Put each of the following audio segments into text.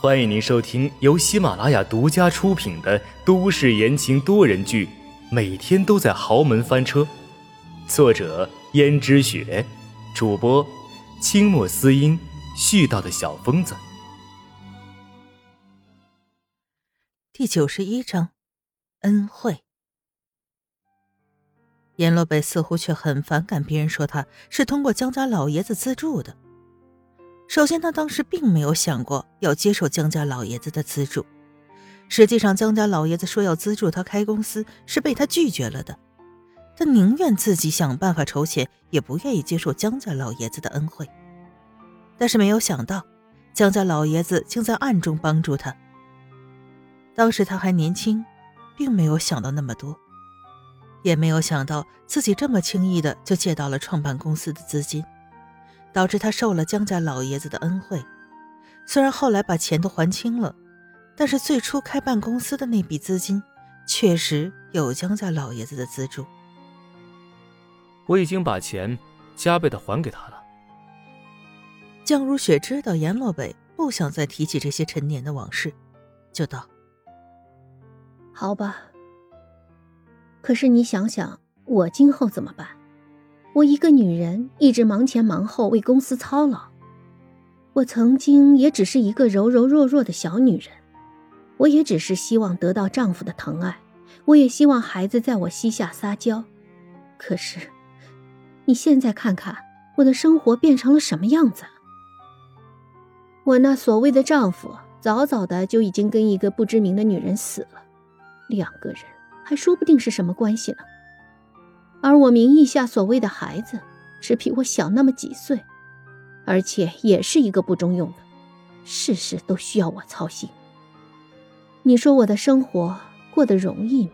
欢迎您收听由喜马拉雅独家出品的都市言情多人剧《每天都在豪门翻车》，作者：胭脂雪，主播：清墨思音，絮叨的小疯子。第九十一章，恩惠。阎罗北似乎却很反感别人说他是通过江家老爷子资助的。首先，他当时并没有想过要接受江家老爷子的资助。实际上，江家老爷子说要资助他开公司，是被他拒绝了的。他宁愿自己想办法筹钱，也不愿意接受江家老爷子的恩惠。但是没有想到，江家老爷子竟在暗中帮助他。当时他还年轻，并没有想到那么多，也没有想到自己这么轻易的就借到了创办公司的资金。导致他受了江家老爷子的恩惠，虽然后来把钱都还清了，但是最初开办公司的那笔资金，确实有江家老爷子的资助。我已经把钱加倍的还给他了。江如雪知道阎洛北不想再提起这些陈年的往事，就道：“好吧。可是你想想，我今后怎么办？”我一个女人一直忙前忙后为公司操劳，我曾经也只是一个柔柔弱弱的小女人，我也只是希望得到丈夫的疼爱，我也希望孩子在我膝下撒娇。可是，你现在看看我的生活变成了什么样子？我那所谓的丈夫早早的就已经跟一个不知名的女人死了，两个人还说不定是什么关系呢。而我名义下所谓的孩子，只比我小那么几岁，而且也是一个不中用的，事事都需要我操心。你说我的生活过得容易吗？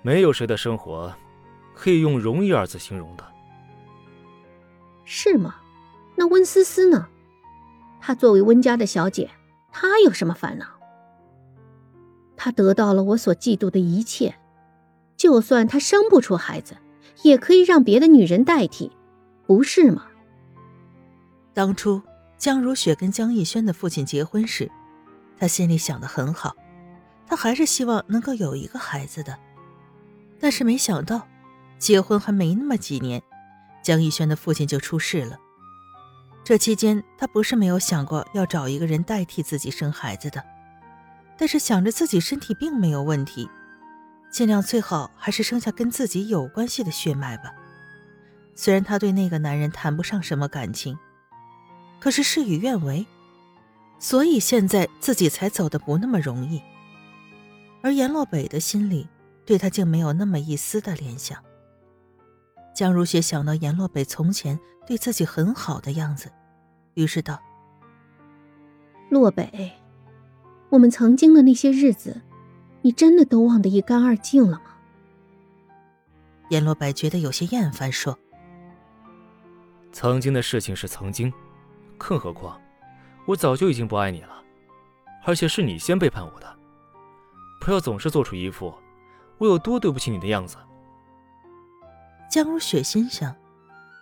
没有谁的生活可以用容易二字形容的，是吗？那温思思呢？她作为温家的小姐，她有什么烦恼？她得到了我所嫉妒的一切。就算他生不出孩子，也可以让别的女人代替，不是吗？当初江如雪跟江逸轩的父亲结婚时，她心里想的很好，她还是希望能够有一个孩子的。但是没想到，结婚还没那么几年，江逸轩的父亲就出事了。这期间，她不是没有想过要找一个人代替自己生孩子的，但是想着自己身体并没有问题。尽量最好还是生下跟自己有关系的血脉吧。虽然他对那个男人谈不上什么感情，可是事与愿违，所以现在自己才走的不那么容易。而阎洛北的心里对他竟没有那么一丝的联想。江如雪想到阎洛北从前对自己很好的样子，于是道：“洛北，我们曾经的那些日子。”你真的都忘得一干二净了吗？阎罗白觉得有些厌烦，说：“曾经的事情是曾经，更何况我早就已经不爱你了，而且是你先背叛我的。不要总是做出一副我有多对不起你的样子。”江如雪心想，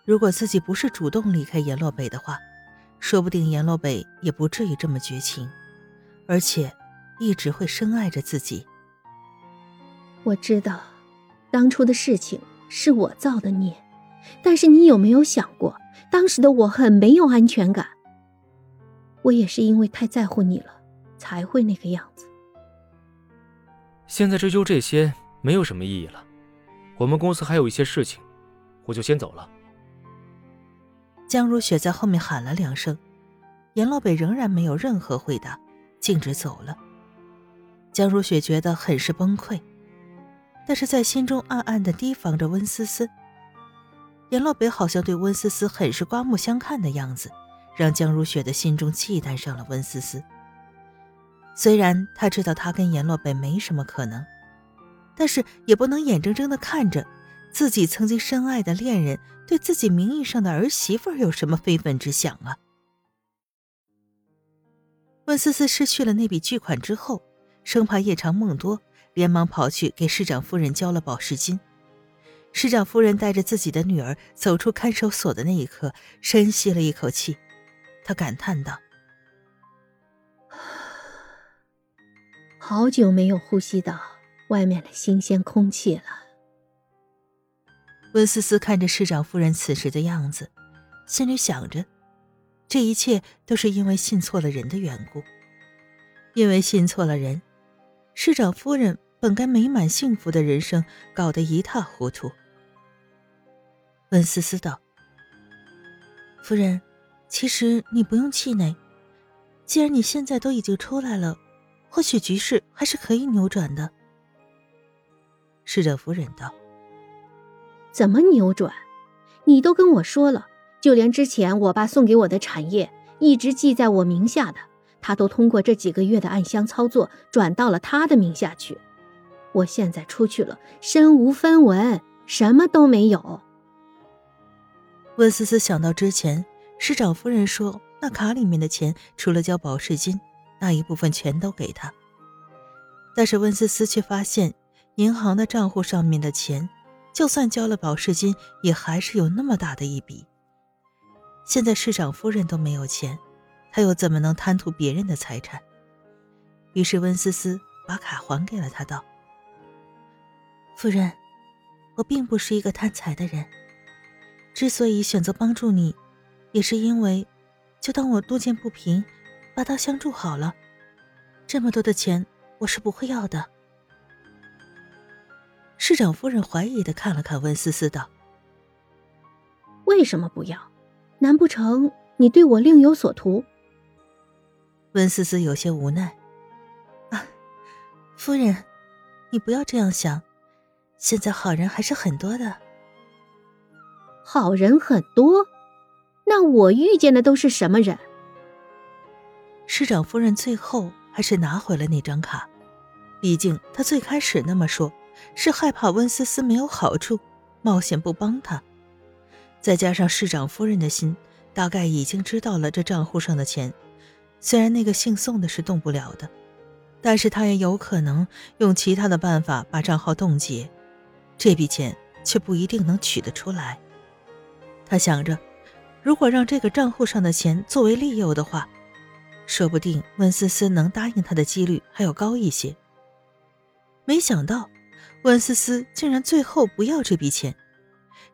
如果自己不是主动离开阎罗北的话，说不定阎罗北也不至于这么绝情，而且一直会深爱着自己。我知道，当初的事情是我造的孽，但是你有没有想过，当时的我很没有安全感。我也是因为太在乎你了，才会那个样子。现在追究这些没有什么意义了，我们公司还有一些事情，我就先走了。江如雪在后面喊了两声，严老北仍然没有任何回答，径直走了。江如雪觉得很是崩溃。但是在心中暗暗的提防着温思思。阎洛北好像对温思思很是刮目相看的样子，让江如雪的心中忌惮上了温思思。虽然他知道他跟阎洛北没什么可能，但是也不能眼睁睁的看着自己曾经深爱的恋人对自己名义上的儿媳妇有什么非分之想啊！温思思失去了那笔巨款之后，生怕夜长梦多。连忙跑去给市长夫人交了保释金。市长夫人带着自己的女儿走出看守所的那一刻，深吸了一口气，她感叹道：“好久没有呼吸到外面的新鲜空气了。温思思看着市长夫人此时的样子，心里想着，这一切都是因为信错了人的缘故。因为信错了人，市长夫人本该美满幸福的人生搞得一塌糊涂。温思思道：“夫人，其实你不用气馁，既然你现在都已经出来了。”或许局势还是可以扭转的。市长夫人道：“怎么扭转？你都跟我说了，就连之前我爸送给我的产业，一直记在我名下的，他都通过这几个月的暗箱操作转到了他的名下去。我现在出去了，身无分文，什么都没有。”温思思想到之前市长夫人说，那卡里面的钱除了交保释金。那一部分全都给他，但是温思思却发现，银行的账户上面的钱，就算交了保释金，也还是有那么大的一笔。现在市长夫人都没有钱，他又怎么能贪图别人的财产？于是温思思把卡还给了他，道：“夫人，我并不是一个贪财的人，之所以选择帮助你，也是因为，就当我路见不平。”拔刀相助好了，这么多的钱我是不会要的。市长夫人怀疑的看了看温思思，道：“为什么不要？难不成你对我另有所图？”温思思有些无奈：“啊，夫人，你不要这样想，现在好人还是很多的。好人很多，那我遇见的都是什么人？”市长夫人最后还是拿回了那张卡，毕竟她最开始那么说，是害怕温思思没有好处，冒险不帮她。再加上市长夫人的心，大概已经知道了这账户上的钱，虽然那个姓宋的是动不了的，但是他也有可能用其他的办法把账号冻结，这笔钱却不一定能取得出来。他想着，如果让这个账户上的钱作为利诱的话。说不定温思思能答应他的几率还要高一些。没想到，温思思竟然最后不要这笔钱，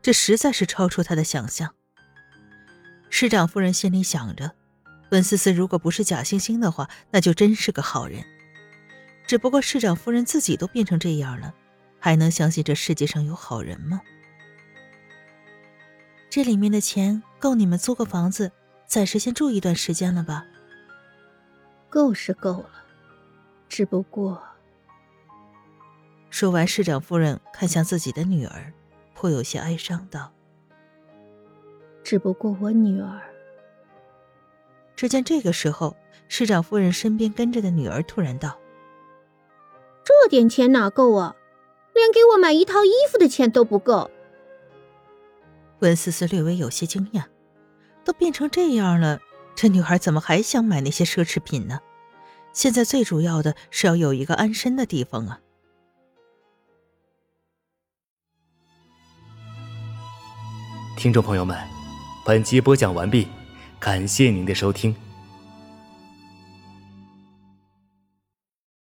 这实在是超出他的想象。市长夫人心里想着，温思思如果不是假惺惺的话，那就真是个好人。只不过市长夫人自己都变成这样了，还能相信这世界上有好人吗？这里面的钱够你们租个房子，暂时先住一段时间了吧？够是够了，只不过……说完，市长夫人看向自己的女儿，颇有些哀伤，道：“只不过我女儿……”只见这个时候，市长夫人身边跟着的女儿突然道：“这点钱哪够啊？连给我买一套衣服的钱都不够。”温思思略微有些惊讶，都变成这样了。这女孩怎么还想买那些奢侈品呢？现在最主要的是要有一个安身的地方啊！听众朋友们，本集播讲完毕，感谢您的收听。